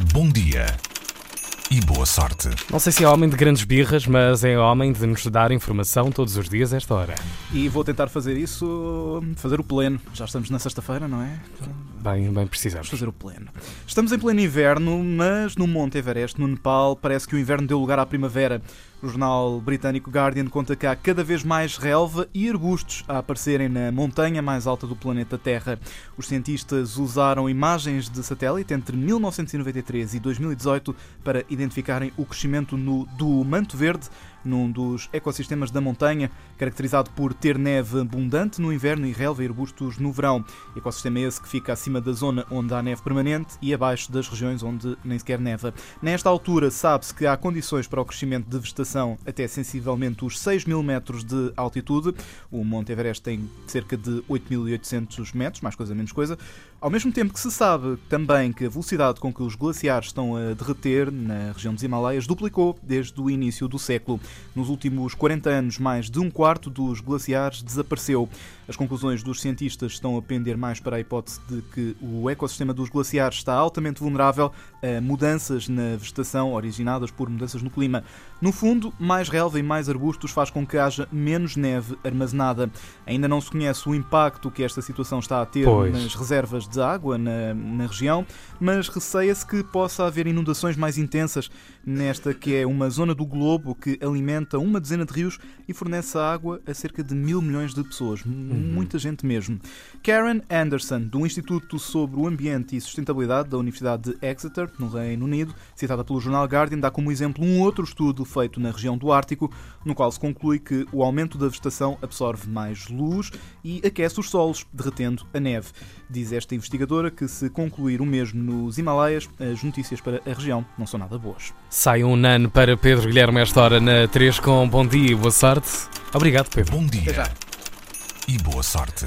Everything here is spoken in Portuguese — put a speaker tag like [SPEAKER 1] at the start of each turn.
[SPEAKER 1] Bom dia e boa sorte.
[SPEAKER 2] Não sei se é homem de grandes birras, mas é homem de nos dar informação todos os dias a esta hora.
[SPEAKER 3] E vou tentar fazer isso, fazer o pleno. Já estamos na sexta-feira, não é?
[SPEAKER 2] Bem, bem precisamos.
[SPEAKER 3] Vamos fazer o pleno. Estamos em pleno inverno, mas no Monte Everest, no Nepal, parece que o inverno deu lugar à primavera. O jornal britânico Guardian conta que há cada vez mais relva e arbustos a aparecerem na montanha mais alta do planeta Terra. Os cientistas usaram imagens de satélite entre 1993 e 2018 para identificarem o crescimento no, do manto verde num dos ecossistemas da montanha, caracterizado por ter neve abundante no inverno e relva e arbustos no verão. Ecossistema esse que fica acima da zona onde há neve permanente e abaixo das regiões onde nem sequer neva. Nesta altura, sabe-se que há condições para o crescimento de vegetação até sensivelmente os 6 mil metros de altitude. O Monte Everest tem cerca de 8.800 metros, mais coisa menos coisa. Ao mesmo tempo que se sabe também que a velocidade com que os glaciares estão a derreter na região dos Himalaias duplicou desde o início do século. Nos últimos 40 anos, mais de um quarto dos glaciares desapareceu. As conclusões dos cientistas estão a pender mais para a hipótese de que o ecossistema dos glaciares está altamente vulnerável a mudanças na vegetação originadas por mudanças no clima. No fundo, mais relva e mais arbustos faz com que haja menos neve armazenada. Ainda não se conhece o impacto que esta situação está a ter
[SPEAKER 2] Pois.
[SPEAKER 3] nas reservas de água na, na região, mas receia-se que possa haver inundações mais intensas nesta que é uma zona do globo que alimenta uma dezena de rios e fornece água a cerca de mil milhões de pessoas. M- Muita gente mesmo. Karen Anderson, do Instituto sobre o Ambiente e Sustentabilidade da Universidade de Exeter, no Reino Unido, citada pelo jornal Guardian, dá como exemplo um outro estudo feito na região do Ártico, no qual se conclui que o aumento da vegetação absorve mais luz e aquece os solos, derretendo a neve. Diz esta investigadora que, se concluir o mesmo nos Himalaias, as notícias para a região não são nada boas.
[SPEAKER 2] Sai um nano para Pedro Guilherme esta hora na 3 com bom dia e boa sorte. Obrigado, Pedro.
[SPEAKER 1] Bom dia e boa sorte.